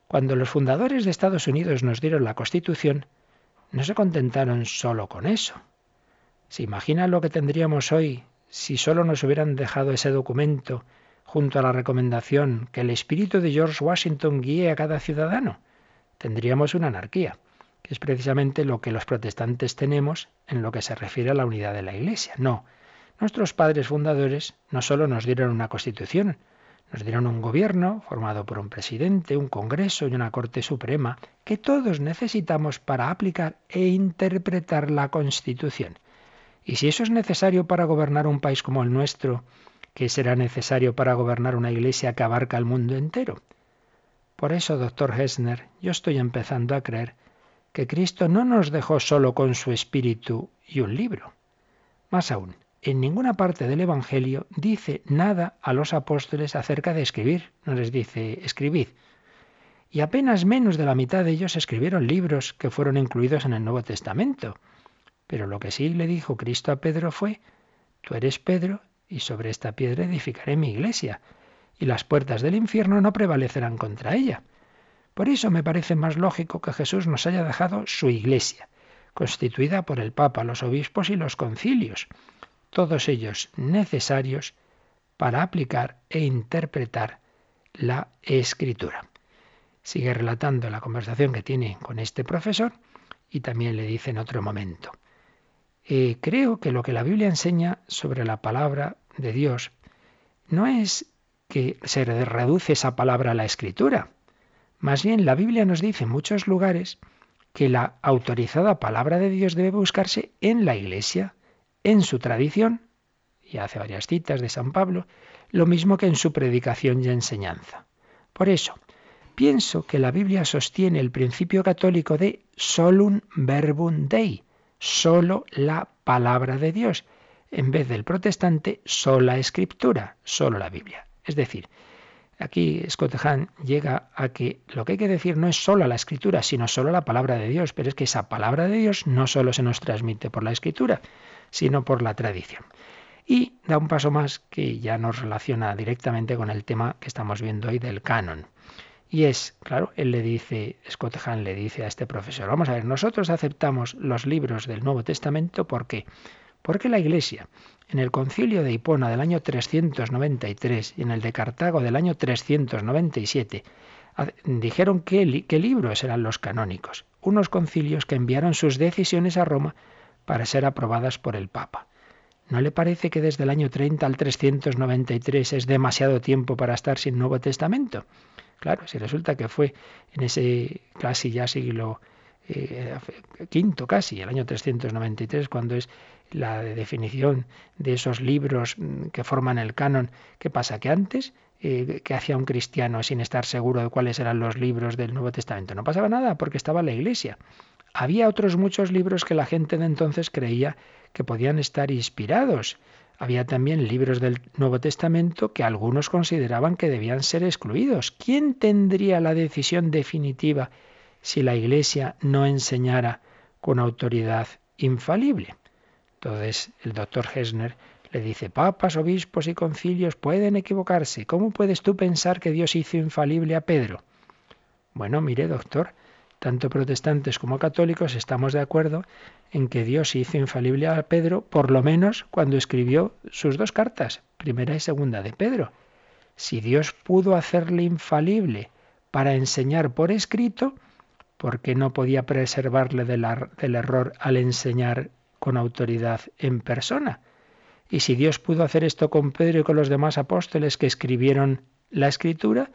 Cuando los fundadores de Estados Unidos nos dieron la Constitución, no se contentaron solo con eso. ¿Se imagina lo que tendríamos hoy si solo nos hubieran dejado ese documento junto a la recomendación que el espíritu de George Washington guíe a cada ciudadano? Tendríamos una anarquía, que es precisamente lo que los protestantes tenemos en lo que se refiere a la unidad de la Iglesia. No, nuestros padres fundadores no solo nos dieron una constitución, nos dieron un gobierno formado por un presidente, un Congreso y una Corte Suprema que todos necesitamos para aplicar e interpretar la Constitución. Y si eso es necesario para gobernar un país como el nuestro, ¿qué será necesario para gobernar una iglesia que abarca el mundo entero? Por eso, doctor Hessner, yo estoy empezando a creer que Cristo no nos dejó solo con su espíritu y un libro. Más aún, en ninguna parte del Evangelio dice nada a los apóstoles acerca de escribir. No les dice escribid. Y apenas menos de la mitad de ellos escribieron libros que fueron incluidos en el Nuevo Testamento. Pero lo que sí le dijo Cristo a Pedro fue, tú eres Pedro, y sobre esta piedra edificaré mi iglesia, y las puertas del infierno no prevalecerán contra ella. Por eso me parece más lógico que Jesús nos haya dejado su iglesia, constituida por el Papa, los obispos y los concilios todos ellos necesarios para aplicar e interpretar la escritura. Sigue relatando la conversación que tiene con este profesor y también le dice en otro momento, eh, creo que lo que la Biblia enseña sobre la palabra de Dios no es que se reduce esa palabra a la escritura. Más bien la Biblia nos dice en muchos lugares que la autorizada palabra de Dios debe buscarse en la iglesia, en su tradición, y hace varias citas de San Pablo, lo mismo que en su predicación y enseñanza. Por eso, pienso que la Biblia sostiene el principio católico de solum verbum Dei, solo la palabra de Dios, en vez del protestante, sola escritura, solo la Biblia. Es decir, aquí Scott Hahn llega a que lo que hay que decir no es solo la escritura, sino solo la palabra de Dios, pero es que esa palabra de Dios no solo se nos transmite por la escritura, sino por la tradición. Y da un paso más que ya nos relaciona directamente con el tema que estamos viendo hoy del canon. Y es, claro, él le dice, Scott Hahn le dice a este profesor, vamos a ver, nosotros aceptamos los libros del Nuevo Testamento, ¿por qué? Porque la Iglesia, en el concilio de Hipona del año 393 y en el de Cartago del año 397, dijeron qué libros eran los canónicos, unos concilios que enviaron sus decisiones a Roma para ser aprobadas por el Papa. ¿No le parece que desde el año 30 al 393 es demasiado tiempo para estar sin Nuevo Testamento? Claro, si resulta que fue en ese casi ya siglo eh, quinto casi, el año 393, cuando es la definición de esos libros mm, que forman el canon, ¿qué pasa? Que antes, eh, ¿qué hacía un cristiano sin estar seguro de cuáles eran los libros del Nuevo Testamento? No pasaba nada porque estaba la Iglesia. Había otros muchos libros que la gente de entonces creía que podían estar inspirados. Había también libros del Nuevo Testamento que algunos consideraban que debían ser excluidos. ¿Quién tendría la decisión definitiva si la Iglesia no enseñara con autoridad infalible? Entonces el doctor Hesner le dice, papas, obispos y concilios pueden equivocarse. ¿Cómo puedes tú pensar que Dios hizo infalible a Pedro? Bueno, mire, doctor, tanto protestantes como católicos estamos de acuerdo en que Dios hizo infalible a Pedro, por lo menos cuando escribió sus dos cartas, primera y segunda de Pedro. Si Dios pudo hacerle infalible para enseñar por escrito, ¿por qué no podía preservarle del, error al enseñar con autoridad en persona? Y si Dios pudo hacer esto con Pedro y con los demás apóstoles que escribieron la escritura,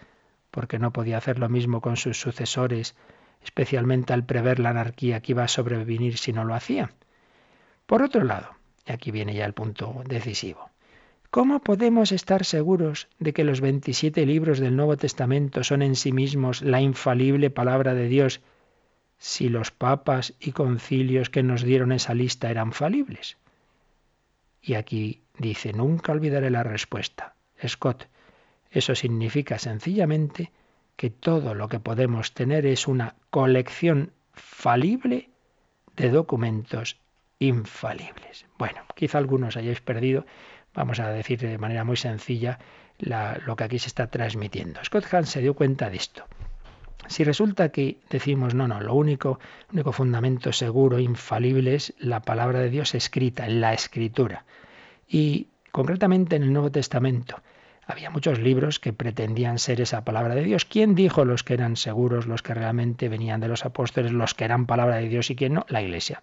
¿por qué no podía hacer lo mismo con sus sucesores especialmente al prever la anarquía que iba a sobrevenir si no lo hacía. Por otro lado, y aquí viene ya el punto decisivo, ¿cómo podemos estar seguros de que los 27 libros del Nuevo Testamento son en sí mismos la infalible palabra de Dios si los papas y concilios que nos dieron esa lista eran falibles? Y aquí dice, nunca olvidaré la respuesta. Scott, eso significa sencillamente que todo lo que podemos tener es una colección falible de documentos infalibles. Bueno, quizá algunos hayáis perdido, vamos a decir de manera muy sencilla, lo que aquí se está transmitiendo. Scott Hahn se dio cuenta de esto. Si resulta que decimos, no, no, lo único, único fundamento seguro, infalible es la palabra de Dios escrita, en la escritura. Y concretamente en el Nuevo Testamento había muchos libros que pretendían ser esa palabra de Dios. ¿Quién dijo los que eran seguros, los que realmente venían de los apóstoles, los que eran palabra de Dios y quién no? La Iglesia.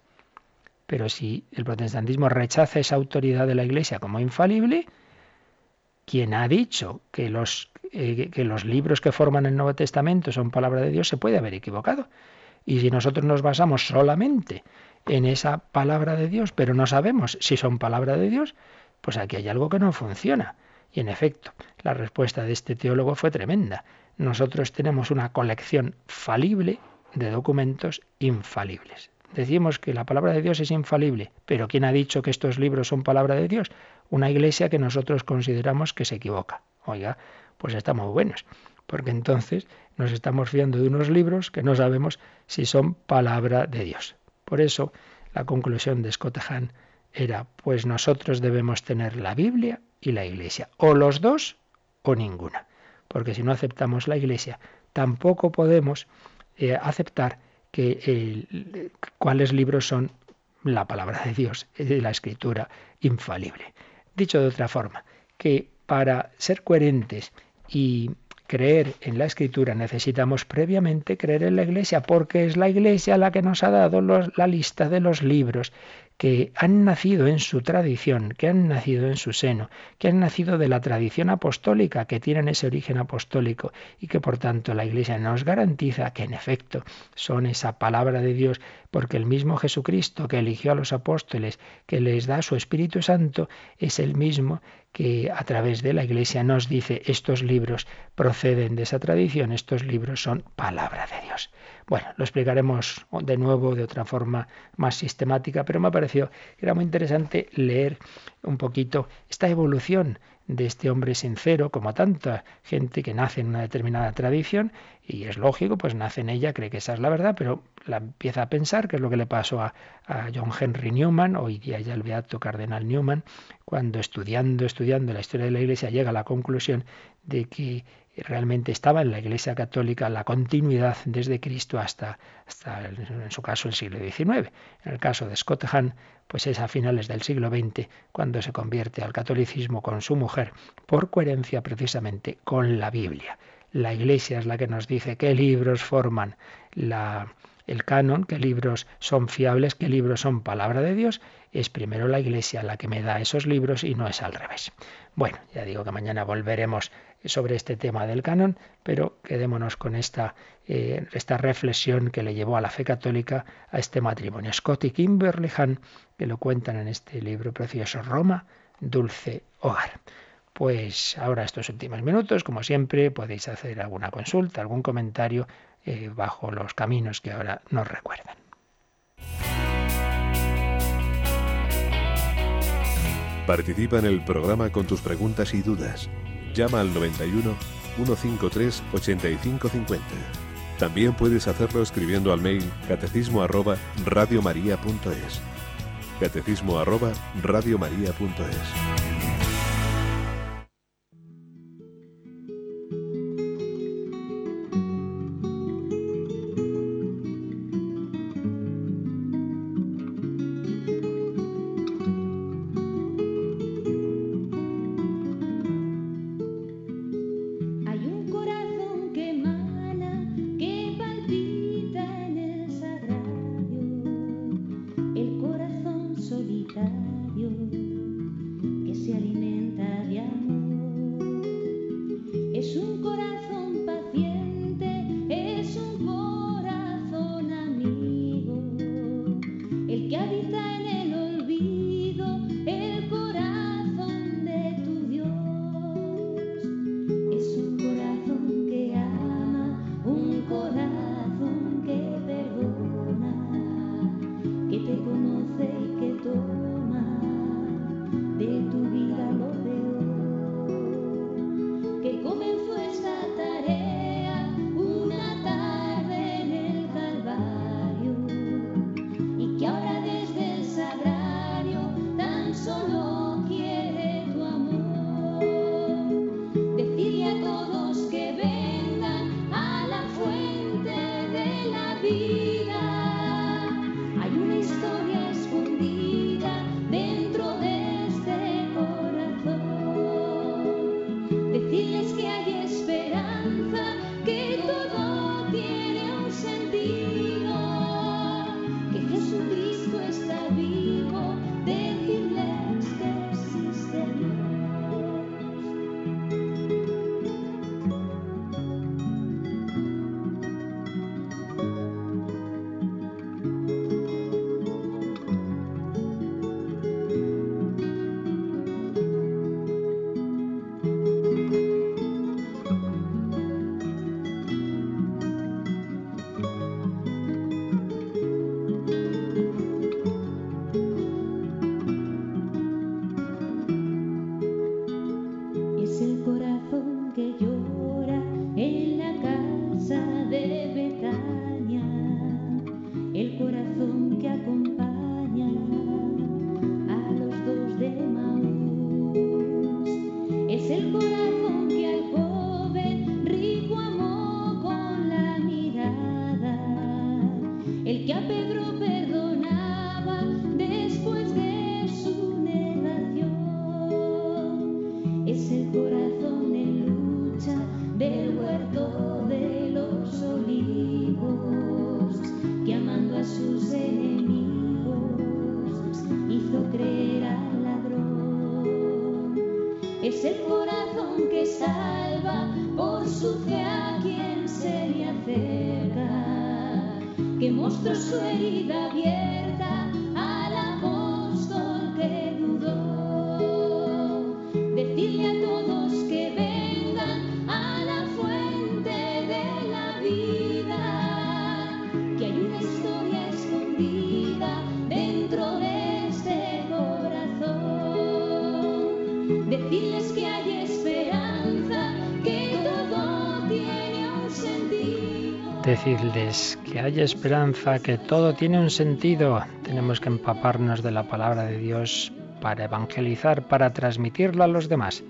Pero si el protestantismo rechaza esa autoridad de la Iglesia como infalible, ¿quién ha dicho que los eh, que los libros que forman el Nuevo Testamento son palabra de Dios, se puede haber equivocado. Y si nosotros nos basamos solamente en esa palabra de Dios, pero no sabemos si son palabra de Dios, pues aquí hay algo que no funciona. Y en efecto, la respuesta de este teólogo fue tremenda. Nosotros tenemos una colección falible de documentos infalibles. Decimos que la palabra de Dios es infalible, pero ¿quién ha dicho que estos libros son palabra de Dios? Una iglesia que nosotros consideramos que se equivoca. Oiga, pues estamos buenos, porque entonces nos estamos fiando de unos libros que no sabemos si son palabra de Dios. Por eso, la conclusión de Scott Hahn era, pues nosotros debemos tener la Biblia y la Iglesia, o los dos o ninguna, porque si no aceptamos la Iglesia, tampoco podemos eh, aceptar que cuáles libros son la palabra de Dios, la escritura infalible. Dicho de otra forma, que para ser coherentes y creer en la escritura necesitamos previamente creer en la iglesia, porque es la iglesia la que nos ha dado la lista de los libros que han nacido en su tradición, que han nacido en su seno, que han nacido de la tradición apostólica, que tienen ese origen apostólico y que por tanto la Iglesia nos garantiza que en efecto son esa palabra de Dios, porque el mismo Jesucristo que eligió a los apóstoles, que les da su Espíritu Santo, es el mismo que a través de la Iglesia nos dice estos libros proceden de esa tradición, estos libros son palabra de Dios. Bueno, lo explicaremos de nuevo de otra forma más sistemática, pero me ha que era muy interesante leer un poquito esta evolución de este hombre sincero, como tanta gente que nace en una determinada tradición, y es lógico, pues nace en ella, cree que esa es la verdad, pero la empieza a pensar, que es lo que le pasó a, a John Henry Newman, hoy día ya el beato cardenal Newman, cuando estudiando, estudiando la historia de la Iglesia llega a la conclusión de que realmente estaba en la Iglesia Católica la continuidad desde Cristo hasta, hasta en su caso, el siglo XIX. En el caso de Scott Hahn, pues es a finales del siglo XX cuando se convierte al catolicismo con su mujer, por coherencia precisamente con la Biblia. La Iglesia es la que nos dice qué libros forman la, el canon, qué libros son fiables, qué libros son palabra de Dios, es primero la Iglesia la que me da esos libros y no es al revés. Bueno, ya digo que mañana volveremos sobre este tema del canon, pero quedémonos con esta, eh, esta reflexión que le llevó a la fe católica a este matrimonio. Scott y Kimberly que lo cuentan en este libro precioso, Roma, Dulce Hogar. Pues ahora estos últimos minutos, como siempre, podéis hacer alguna consulta, algún comentario eh, bajo los caminos que ahora nos recuerdan. Participa en el programa con tus preguntas y dudas Llama al 91 153 8550. También puedes hacerlo escribiendo al mail catecismo arroba radiomaria.es. Radiomaria.es. que su herida abierta. Decirles que hay esperanza, que todo tiene un sentido. Tenemos que empaparnos de la palabra de Dios para evangelizar, para transmitirla a los demás.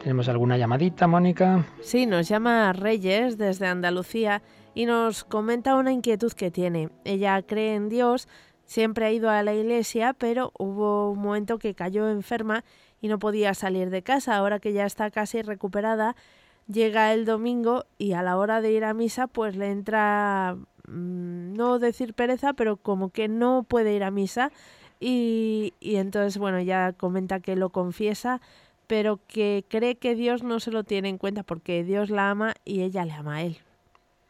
¿Tenemos alguna llamadita, Mónica? Sí, nos llama Reyes desde Andalucía y nos comenta una inquietud que tiene. Ella cree en Dios, siempre ha ido a la iglesia, pero hubo un momento que cayó enferma y no podía salir de casa. Ahora que ya está casi recuperada, llega el domingo y a la hora de ir a misa pues le entra mm, no decir pereza pero como que no puede ir a misa y, y entonces bueno ya comenta que lo confiesa pero que cree que Dios no se lo tiene en cuenta porque Dios la ama y ella le ama a él.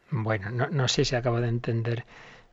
Bueno, no, no sé si acabo de entender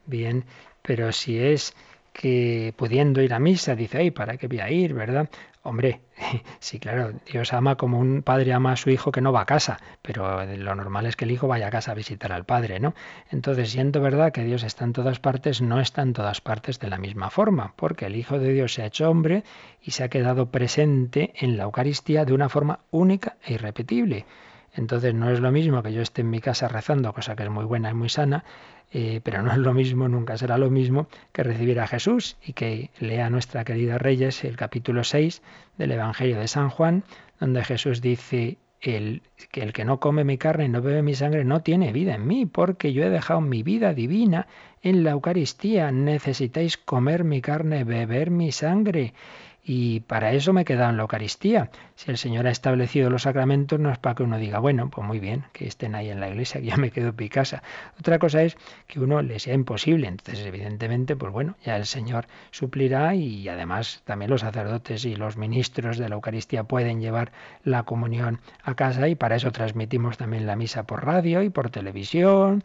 bien, pero si es que pudiendo ir a misa, dice, ay, ¿para qué voy a ir, verdad? Hombre, sí, claro, Dios ama como un padre ama a su hijo que no va a casa, pero lo normal es que el hijo vaya a casa a visitar al padre, ¿no? Entonces, siendo verdad que Dios está en todas partes, no está en todas partes de la misma forma, porque el Hijo de Dios se ha hecho hombre y se ha quedado presente en la Eucaristía de una forma única e irrepetible. Entonces no es lo mismo que yo esté en mi casa rezando, cosa que es muy buena y muy sana, eh, pero no es lo mismo, nunca será lo mismo que recibir a Jesús y que lea nuestra querida Reyes el capítulo 6 del Evangelio de San Juan, donde Jesús dice el, que el que no come mi carne y no bebe mi sangre no tiene vida en mí, porque yo he dejado mi vida divina en la Eucaristía. Necesitáis comer mi carne, beber mi sangre. Y para eso me he quedado en la Eucaristía. Si el Señor ha establecido los sacramentos, no es para que uno diga, bueno, pues muy bien, que estén ahí en la iglesia, que ya me quedo en mi casa. Otra cosa es que uno le sea imposible. Entonces, evidentemente, pues bueno, ya el Señor suplirá y además también los sacerdotes y los ministros de la Eucaristía pueden llevar la comunión a casa y para eso transmitimos también la misa por radio y por televisión.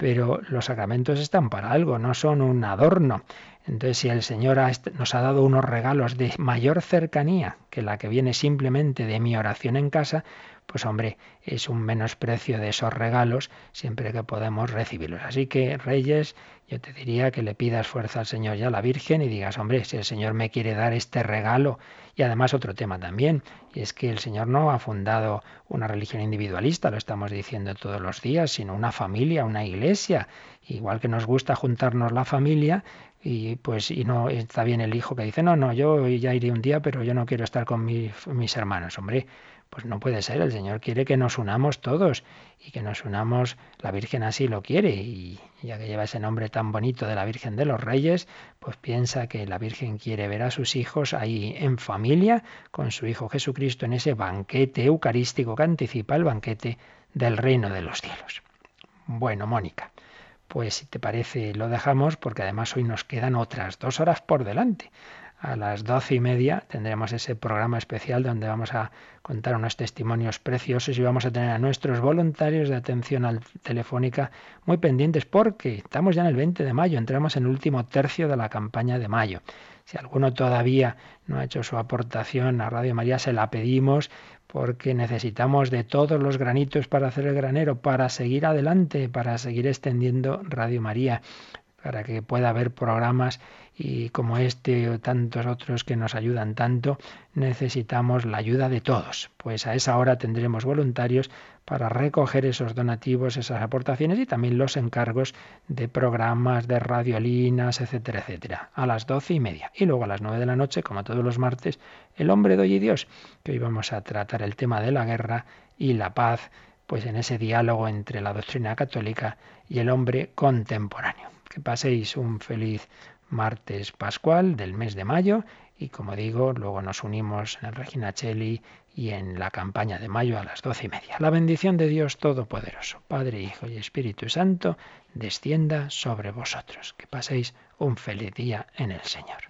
Pero los sacramentos están para algo, no son un adorno. Entonces, si el Señor nos ha dado unos regalos de mayor cercanía que la que viene simplemente de mi oración en casa, pues hombre, es un menosprecio de esos regalos siempre que podemos recibirlos. Así que, Reyes, yo te diría que le pidas fuerza al Señor y a la Virgen y digas, hombre, si el Señor me quiere dar este regalo, y además otro tema también, y es que el Señor no ha fundado una religión individualista, lo estamos diciendo todos los días, sino una familia, una iglesia. Igual que nos gusta juntarnos la familia, y pues y no está bien el hijo que dice no no yo ya iré un día pero yo no quiero estar con mis hermanos hombre pues no puede ser, el Señor quiere que nos unamos todos y que nos unamos, la Virgen así lo quiere y ya que lleva ese nombre tan bonito de la Virgen de los Reyes, pues piensa que la Virgen quiere ver a sus hijos ahí en familia con su Hijo Jesucristo en ese banquete eucarístico que anticipa el banquete del reino de los cielos. Bueno, Mónica, pues si te parece lo dejamos porque además hoy nos quedan otras dos horas por delante a las doce y media tendremos ese programa especial donde vamos a contar unos testimonios preciosos y vamos a tener a nuestros voluntarios de atención al telefónica muy pendientes porque estamos ya en el 20 de mayo, entramos en el último tercio de la campaña de mayo. Si alguno todavía no ha hecho su aportación a Radio María, se la pedimos porque necesitamos de todos los granitos para hacer el granero, para seguir adelante, para seguir extendiendo Radio María para que pueda haber programas y como este o tantos otros que nos ayudan tanto, necesitamos la ayuda de todos. Pues a esa hora tendremos voluntarios para recoger esos donativos, esas aportaciones y también los encargos de programas, de radiolinas, etcétera, etcétera, a las doce y media. Y luego a las nueve de la noche, como todos los martes, el hombre de hoy y Dios, que hoy vamos a tratar el tema de la guerra y la paz, pues en ese diálogo entre la doctrina católica y el hombre contemporáneo. Que paséis un feliz martes pascual del mes de mayo y como digo, luego nos unimos en el Regina Cheli y en la campaña de mayo a las doce y media. La bendición de Dios Todopoderoso, Padre, Hijo y Espíritu Santo, descienda sobre vosotros. Que paséis un feliz día en el Señor.